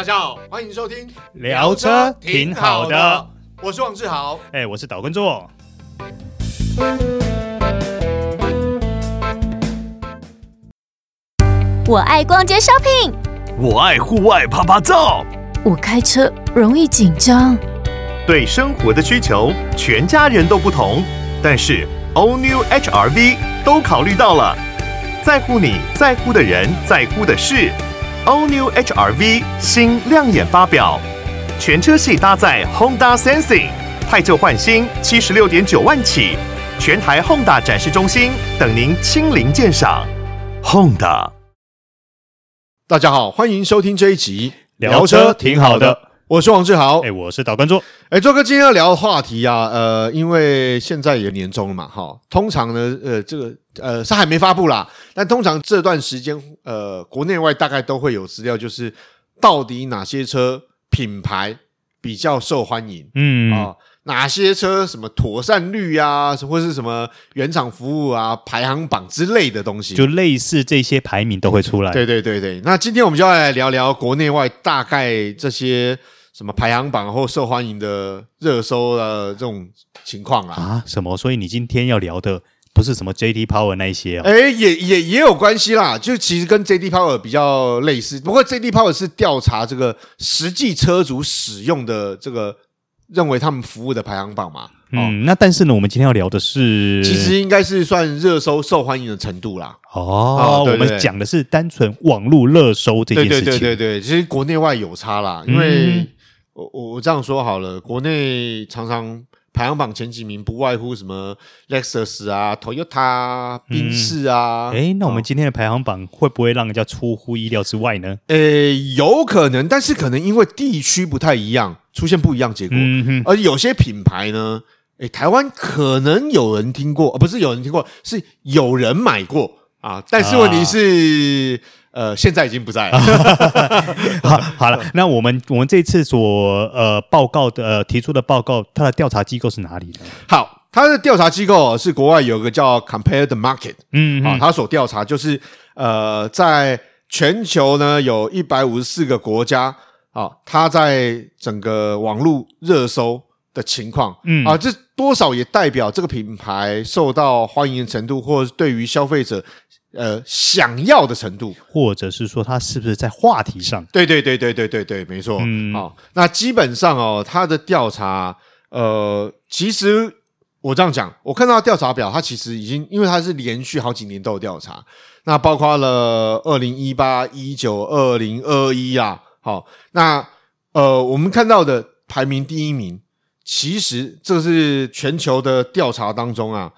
大家好，欢迎收听聊车挺好的，我是王志豪，哎，我是岛根座。我爱逛街 shopping，我爱户外趴趴走，我开车容易紧张。对生活的需求，全家人都不同，但是 All New HR-V 都考虑到了，在乎你在乎的人，在乎的事。All New HR-V 新亮眼发表，全车系搭载 Honda Sensing，太旧换新，七十六点九万起，全台 Honda 展示中心等您亲临鉴赏。Honda，大家好，欢迎收听这一集聊车挺好的。我是王志豪，哎，我是导观众，哎，周哥，今天要聊的话题啊，呃，因为现在也年终了嘛，哈，通常呢，呃，这个呃是还没发布啦，但通常这段时间，呃，国内外大概都会有资料，就是到底哪些车品牌比较受欢迎，嗯。啊。哪些车什么妥善率啊，或是什么原厂服务啊，排行榜之类的东西，就类似这些排名都会出来。对对对对，那今天我们就要来聊聊国内外大概这些什么排行榜或受欢迎的热搜的这种情况啊。啊，什么？所以你今天要聊的不是什么 JD Power 那一些哦？哎，也也也有关系啦，就其实跟 JD Power 比较类似，不过 JD Power 是调查这个实际车主使用的这个。认为他们服务的排行榜嘛，嗯，哦、那但是呢，我们今天要聊的是，其实应该是算热搜受欢迎的程度啦。哦，哦对对对，我们讲的是单纯网络热搜这件事情。对对对对对，其实国内外有差啦，因为我我我这样说好了，国内常常。排行榜前几名不外乎什么 Lexus 啊、Toyota、宾士啊。哎、嗯，那我们今天的排行榜会不会让人家出乎意料之外呢？呃，有可能，但是可能因为地区不太一样，出现不一样结果。嗯哼，而有些品牌呢，哎，台湾可能有人听过，呃不是有人听过，是有人买过啊。但是问题是。啊呃，现在已经不在了。好，好了，那我们我们这次所呃报告的、呃、提出的报告，它的调查机构是哪里呢？好，它的调查机构是国外有个叫 Compare the Market，嗯，啊，它所调查就是呃，在全球呢有一百五十四个国家，啊，它在整个网络热搜的情况，嗯，啊，这多少也代表这个品牌受到欢迎的程度，或者对于消费者。呃，想要的程度，或者是说它是不是在话题上？对对对对对对对，没错。嗯，好，那基本上哦，他的调查，呃，其实我这样讲，我看到调查表，它其实已经，因为它是连续好几年都有调查，那包括了二零一八、一九、二零二一啊。好，那呃，我们看到的排名第一名，其实这是全球的调查当中啊，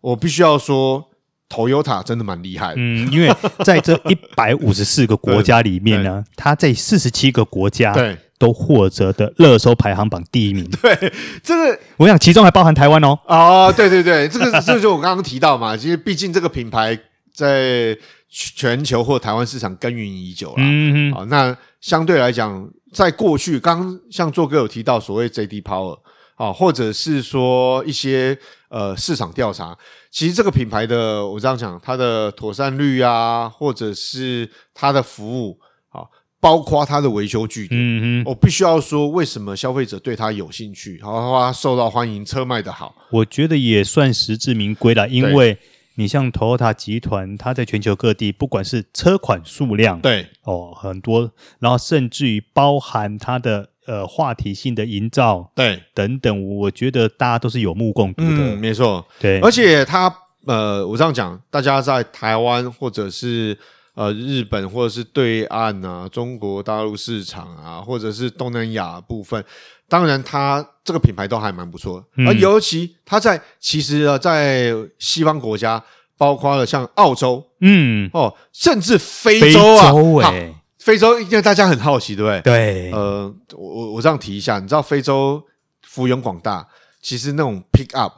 我必须要说。Toyota 真的蛮厉害的，嗯，因为在这一百五十四个国家里面呢，它在四十七个国家对都获得的热搜排行榜第一名。对，这个我想其中还包含台湾哦。哦，对对对，这个 这个就我刚刚提到嘛，其实毕竟这个品牌在全球或台湾市场耕耘已久了。嗯嗯。好，那相对来讲，在过去，刚刚像做哥有提到所谓 JD Power。啊，或者是说一些呃市场调查，其实这个品牌的我这样讲，它的妥善率啊，或者是它的服务，啊，包括它的维修据点，嗯哼，我必须要说，为什么消费者对它有兴趣，然后它受到欢迎，车卖得好，我觉得也算实至名归了，因为你像 Toyota 集团，它在全球各地，不管是车款数量，对。哦很多，然后甚至于包含它的。呃，话题性的营造，对，等等，我觉得大家都是有目共睹的，嗯，没错，对，而且它，呃，我这样讲，大家在台湾或者是呃日本或者是对岸啊，中国大陆市场啊，或者是东南亚部分，当然，它这个品牌都还蛮不错，而、嗯、尤其它在其实啊，在西方国家，包括了像澳洲，嗯，哦，甚至非洲啊，非洲欸非洲，因为大家很好奇，对不对？对，呃，我我我这样提一下，你知道非洲幅员广大，其实那种 pick up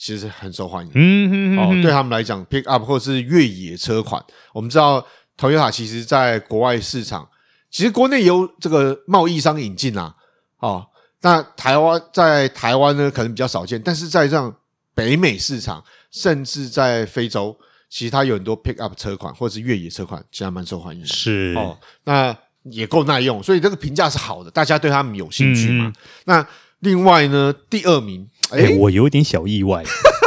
其实很受欢迎。嗯嗯嗯。哦，对他们来讲，pick up 或者是越野车款，我们知道 Toyota 其实在国外市场，其实国内有这个贸易商引进啊。哦，那台湾在台湾呢，可能比较少见，但是在这样北美市场，甚至在非洲。其实它有很多 pick up 车款或者是越野车款，其实还蛮受欢迎的。是哦，那也够耐用，所以这个评价是好的，大家对他们有兴趣嘛。嗯、那另外呢，第二名，哎、欸，我有点小意外，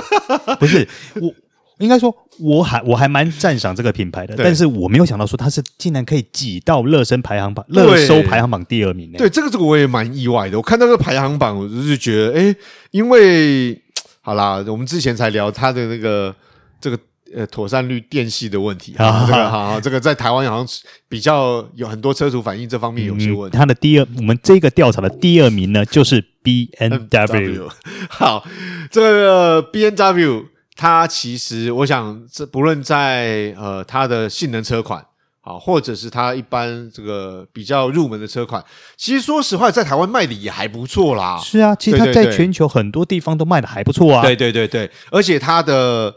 不是我。应该说，我还我还蛮赞赏这个品牌的，但是我没有想到说它是竟然可以挤到乐声排行榜、乐收排行榜第二名呢。对，这个这个我也蛮意外的。我看到这个排行榜，我就是觉得，哎，因为 好啦，我们之前才聊它的那个这个呃妥善率电系的问题啊，这个哈，这个在台湾好像比较有很多车主反映这方面有些问题。它的第二，我们这个调查的第二名呢，就是 B N W。好，这个 B N W。它其实，我想，这不论在呃它的性能车款，好，或者是它一般这个比较入门的车款，其实说实话，在台湾卖的也还不错啦。是啊，其实它在全球很多地方都卖的还不错啊。对对对对，而且它的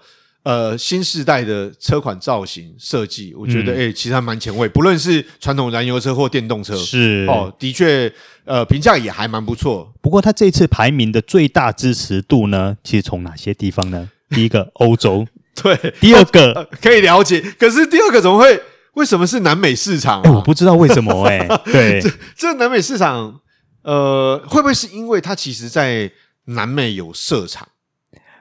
呃新世代的车款造型设计，我觉得哎、嗯欸，其实还蛮前卫。不论是传统燃油车或电动车，是哦，的确，呃，评价也还蛮不错。不过它这次排名的最大支持度呢，其实从哪些地方呢？第一个 欧洲，对，第二个、呃、可以了解，可是第二个怎么会？为什么是南美市场、啊欸？我不知道为什么哎、欸。对，这这南美市场，呃，会不会是因为它其实在南美有设厂？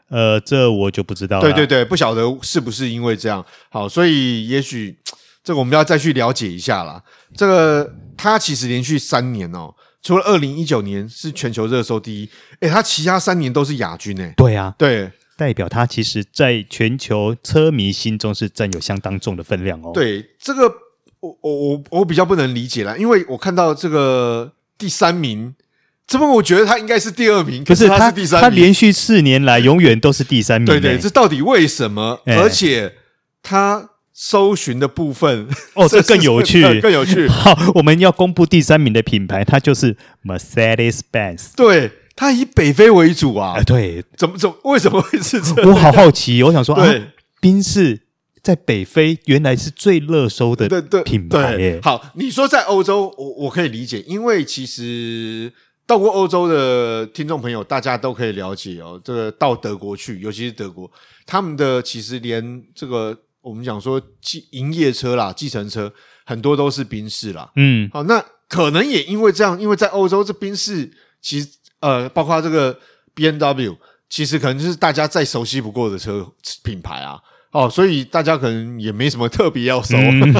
呃，这我就不知道了。对对对，不晓得是不是因为这样。好，所以也许这个我们要再去了解一下啦。这个它其实连续三年哦，除了二零一九年是全球热搜第一，哎，它其他三年都是亚军哎。对啊，对。代表它其实在全球车迷心中是占有相当重的分量哦。对，这个我我我我比较不能理解啦，因为我看到这个第三名，这么我觉得他应该是第二名，可是他是第三名，他连续四年来永远都是第三名。对对，这到底为什么？而且他搜寻的部分哦，这更有趣，更有趣。好，我们要公布第三名的品牌，它就是 Mercedes-Benz。对。它以北非为主啊，哎，对，怎么怎么为什么会是这样？我好好奇，我想说，对，宾士在北非原来是最热搜的品牌耶。好，你说在欧洲，我我可以理解，因为其实到过欧洲的听众朋友，大家都可以了解哦。这个到德国去，尤其是德国，他们的其实连这个我们讲说计营业车啦、计程车，很多都是宾士啦。嗯，好，那可能也因为这样，因为在欧洲这宾士其实。呃，包括这个 BMW，其实可能就是大家再熟悉不过的车品牌啊，哦，所以大家可能也没什么特别要收，嗯、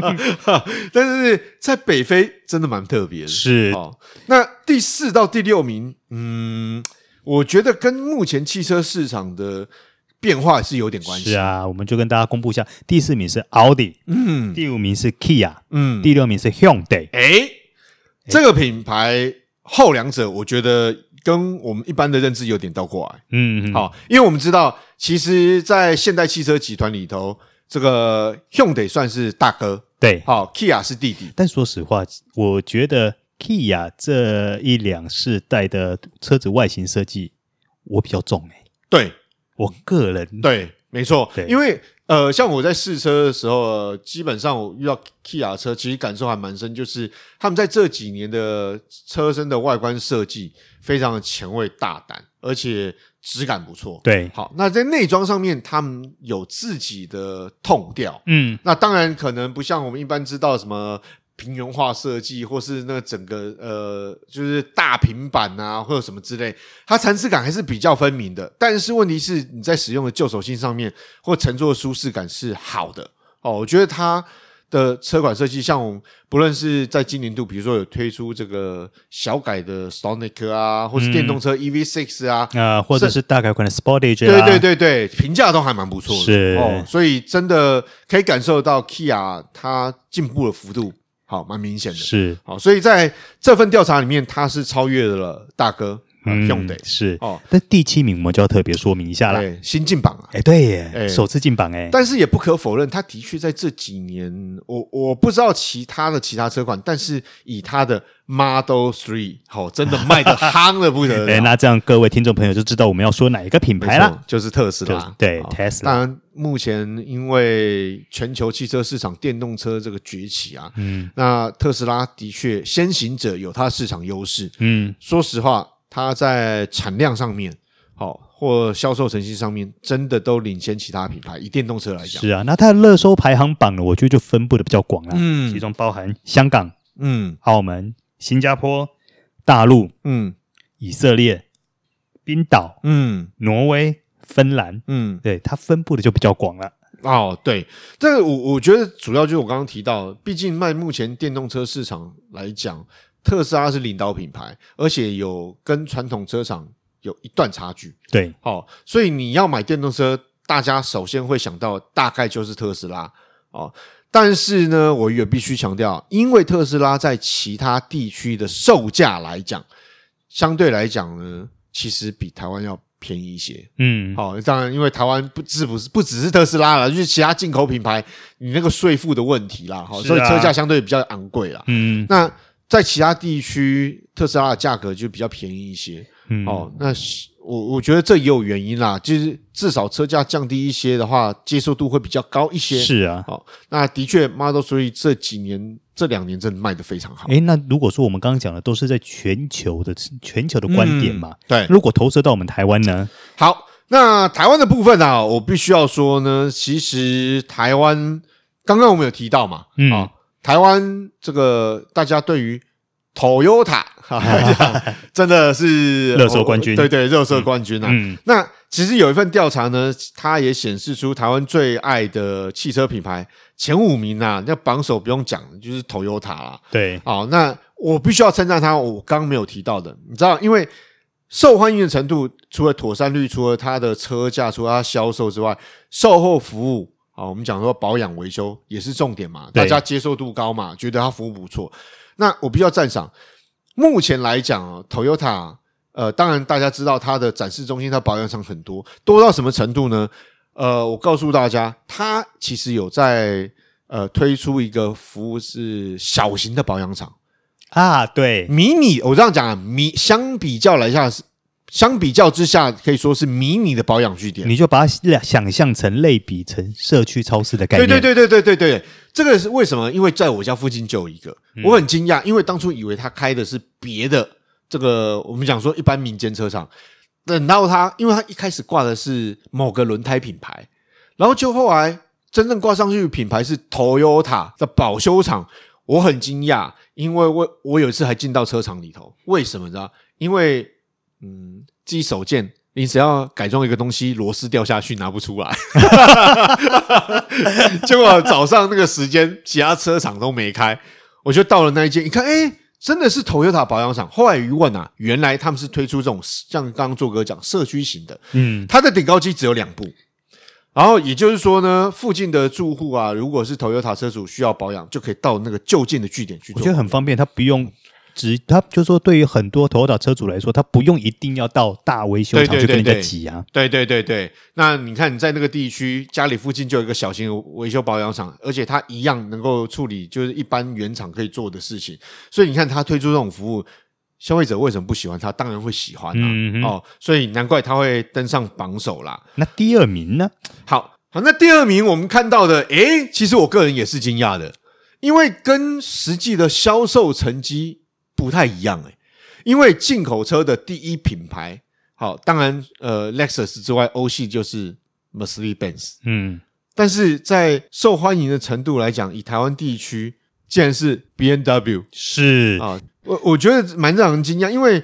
但是在北非真的蛮特别的。是哦，那第四到第六名，嗯，我觉得跟目前汽车市场的变化是有点关系。是啊，我们就跟大家公布一下，第四名是奥迪，嗯，第五名是 Kia，嗯，第六名是 Hyundai。诶，这个品牌。后两者，我觉得跟我们一般的认知有点倒过来。嗯，嗯，好，因为我们知道，其实，在现代汽车集团里头，这个 Hyundai 算是大哥，对，好，Kia 是弟弟。但说实话，我觉得 Kia 这一两世代的车子外形设计，我比较重诶、欸。对，我个人，对，没错，因为。呃，像我在试车的时候，呃，基本上我遇到 Kia 车，其实感受还蛮深，就是他们在这几年的车身的外观设计非常的前卫大胆，而且质感不错。对，好，那在内装上面，他们有自己的 tone 调。嗯，那当然可能不像我们一般知道什么。平原化设计，或是那整个呃，就是大平板啊，或者什么之类，它层次感还是比较分明的。但是问题是，你在使用的旧手性上面，或乘坐的舒适感是好的哦。我觉得它的车款设计，像我们不论是在今年度，比如说有推出这个小改的 Stonic 啊，或是电动车 EV6 啊，啊、嗯呃，或者是大改款的 Sportage，啊、对对对对，评价都还蛮不错的。是哦，所以真的可以感受到 Kia 它进步的幅度。好，蛮明显的，是。好，所以在这份调查里面，他是超越了大哥，嗯，兄弟是哦。但第七名我们就要特别说明一下了，新进榜啊，哎，对耶，首次进榜哎。但是也不可否认，它的确在这几年，我我不知道其他的其他车款，但是以它的 Model Three，好，真的卖的夯的不得了。哎，那这样各位听众朋友就知道我们要说哪一个品牌了，就是特斯拉，对，Tesla。当然。目前因为全球汽车市场电动车这个崛起啊，嗯，那特斯拉的确先行者有它市场优势，嗯，说实话，它在产量上面，好或销售成绩上面，真的都领先其他品牌。以电动车来讲，是啊，那它的热搜排行榜呢，我觉得就分布的比较广了，嗯，其中包含香港、嗯，澳门、新加坡、大陆、嗯，以色列、冰岛、嗯，挪威、芬兰，嗯，对，它分布的就比较广了。哦，对，这个我我觉得主要就是我刚刚提到，毕竟卖目前电动车市场来讲，特斯拉是领导品牌，而且有跟传统车厂。有一段差距，对，哦，所以你要买电动车，大家首先会想到大概就是特斯拉，哦，但是呢，我也必须强调，因为特斯拉在其他地区的售价来讲，相对来讲呢，其实比台湾要便宜一些，嗯，好、哦，当然，因为台湾不是不是不只是特斯拉了，就是其他进口品牌，你那个税负的问题啦，好、哦，所以车价相对比较昂贵啦，嗯，那在其他地区，特斯拉的价格就比较便宜一些。嗯、哦，那我我觉得这也有原因啦，就是至少车价降低一些的话，接受度会比较高一些。是啊，好、哦，那的确，Model Three 这几年这两年真的卖得非常好。诶，那如果说我们刚刚讲的都是在全球的全球的观点嘛，嗯、对，如果投射到我们台湾呢？好，那台湾的部分啊，我必须要说呢，其实台湾刚刚我们有提到嘛，嗯，哦、台湾这个大家对于 Toyota。真的是 热搜冠军，对对，热搜冠军啊！嗯，那其实有一份调查呢，它也显示出台湾最爱的汽车品牌前五名啊，那榜首不用讲，就是 Toyota 啦。对，好，那我必须要称赞它，我刚刚没有提到的，你知道，因为受欢迎的程度，除了妥善率，除了它的车价，除了它销售之外，售后服务啊，我们讲说保养维修也是重点嘛，大家接受度高嘛，觉得它服务不错，那我必须要赞赏。目前来讲，Toyota，呃，当然大家知道它的展示中心、它保养厂很多，多到什么程度呢？呃，我告诉大家，它其实有在呃推出一个服务是小型的保养厂啊，对，迷你，我这样讲啊，迷相比较来下，相比较之下，可以说是迷你的保养据点，你就把它想象成类比成社区超市的概念，对对对对对对对。这个是为什么？因为在我家附近就有一个，我很惊讶，因为当初以为他开的是别的这个，我们讲说一般民间车厂，等到他，因为他一开始挂的是某个轮胎品牌，然后就后来真正挂上去的品牌是 Toyota 的保修厂，我很惊讶，因为我我有一次还进到车厂里头，为什么呢？因为嗯，自己手贱。你只要改装一个东西，螺丝掉下去拿不出来，结果早上那个时间，其他车厂都没开，我就到了那一间，一看，哎，真的是 Toyota 保养厂。后来一问啊，原来他们是推出这种像刚刚做哥讲社区型的，嗯，它的顶高机只有两部，然后也就是说呢，附近的住户啊，如果是 Toyota 车主需要保养，就可以到那个就近的据点去做，我觉得很方便，他不用。只他就说，对于很多 Toyota 车主来说，他不用一定要到大维修厂去跟人家挤啊。对对对对，那你看你在那个地区，家里附近就有一个小型维修保养厂，而且它一样能够处理就是一般原厂可以做的事情。所以你看他推出这种服务，消费者为什么不喜欢他？当然会喜欢啊。嗯、哦，所以难怪他会登上榜首啦。那第二名呢？好好，那第二名我们看到的，诶，其实我个人也是惊讶的，因为跟实际的销售成绩。不太一样诶、欸，因为进口车的第一品牌，好，当然呃，Lexus 之外，欧系就是 Mercedes-Benz，嗯，但是在受欢迎的程度来讲，以台湾地区，竟然是 B N W，是。啊，我我觉得蛮让人惊讶，因为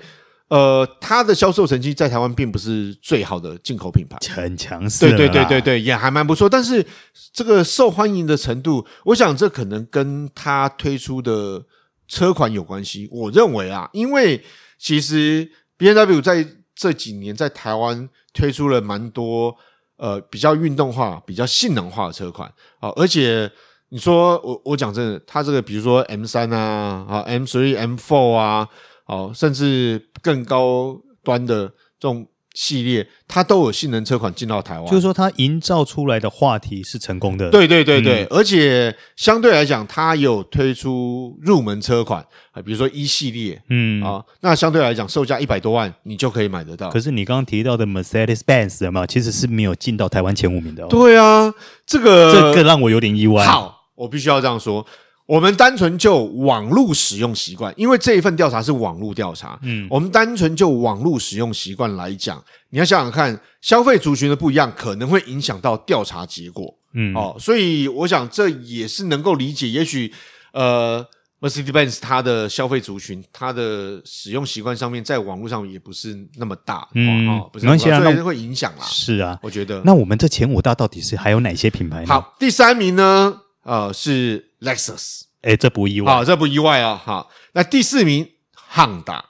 呃，它的销售成绩在台湾并不是最好的进口品牌，很强势，对对对对对，也还蛮不错，但是这个受欢迎的程度，我想这可能跟它推出的。车款有关系，我认为啊，因为其实 BMW 在这几年在台湾推出了蛮多呃比较运动化、比较性能化的车款啊，而且你说我我讲真的，它这个比如说 M 三啊啊 M 三 M four 啊，哦、啊，甚至更高端的这种。系列它都有性能车款进到台湾，就是说它营造出来的话题是成功的。对对对对，嗯、而且相对来讲，它有推出入门车款啊，比如说 E 系列，嗯啊，那相对来讲售价一百多万，你就可以买得到。可是你刚刚提到的 Mercedes-Benz 嘛，其实是没有进到台湾前五名的、哦。对啊，这个这个让我有点意外。好，我必须要这样说，我们单纯就网络使用习惯，因为这一份调查是网络调查，嗯，我们单纯就网络使用习惯来讲，你要想想看，消费族群的不一样，可能会影响到调查结果，嗯，哦，所以我想这也是能够理解，也许呃，Mercedes-Benz 它的消费族群，它的使用习惯上面，在网络上也不是那么大，嗯，哦，不是那么大，所以会影响啦。是啊，我觉得。那我们这前五大到底是还有哪些品牌呢？好，第三名呢？呃，是 Lexus，哎，这不意外，好，这不意外啊，好，那第四名，Honda，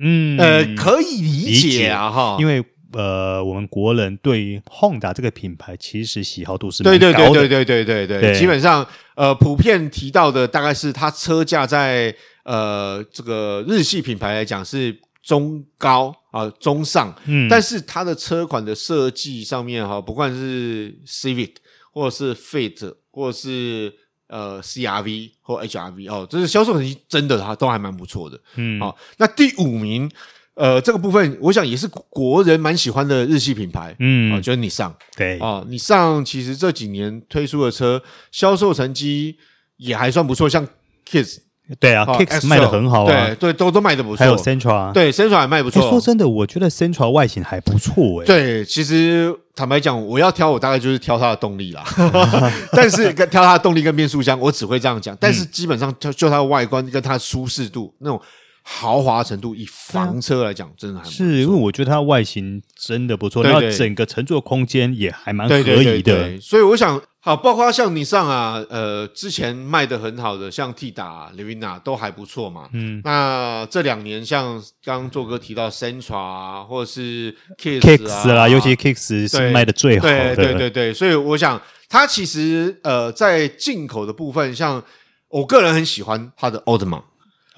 嗯，呃，可以理解啊，哈，因为呃，我们国人对于 Honda 这个品牌其实喜好度是对对对对对对对对，对。基本上呃，普遍提到的大概是它车价在呃这个日系品牌来讲是中高啊、呃、中上，嗯，但是它的车款的设计上面哈，不管是 Civic 或者是 Fit。或者是呃 CRV 或 HRV 哦，就是销售成绩真的它，都还蛮不错的。嗯，好、哦，那第五名，呃，这个部分我想也是国人蛮喜欢的日系品牌。嗯，啊、哦，就是 Nissan。对，啊，Nissan 其实这几年推出的车销售成绩也还算不错，像 Kicks。对啊，Kicks 卖的很好啊，对对，都都卖的不错。还有 Central，对 Central 也卖不错。说真的，我觉得 Central 外形还不错诶。对，其实坦白讲，我要挑，我大概就是挑它的动力啦。但是跟挑它的动力跟变速箱，我只会这样讲。但是基本上就就它的外观跟它的舒适度那种。豪华程度，以房车来讲，真的还。是因为我觉得它外形真的不错，然后整个乘坐空间也还蛮可以的。所以我想，好，包括像你上啊，呃，之前卖的很好的，像 Tiida、Livina 都还不错嘛。嗯，那这两年像刚刚做哥提到 Centra、啊，或者是 Kicks 啊，尤其 Kicks 是卖的最好的。对对对对，所以我想，它其实呃，在进口的部分，像我个人很喜欢它的 Altima。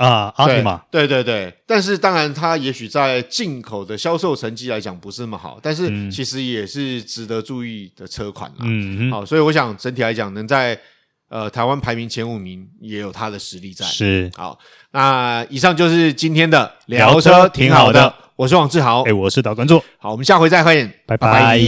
啊，阿迪玛，对对对，但是当然，它也许在进口的销售成绩来讲不是那么好，但是其实也是值得注意的车款啦。嗯，好，所以我想整体来讲，能在呃台湾排名前五名，也有它的实力在。是，好，那以上就是今天的聊车，挺好的。我是王志豪，哎，我是导观众，好，我们下回再会，拜拜。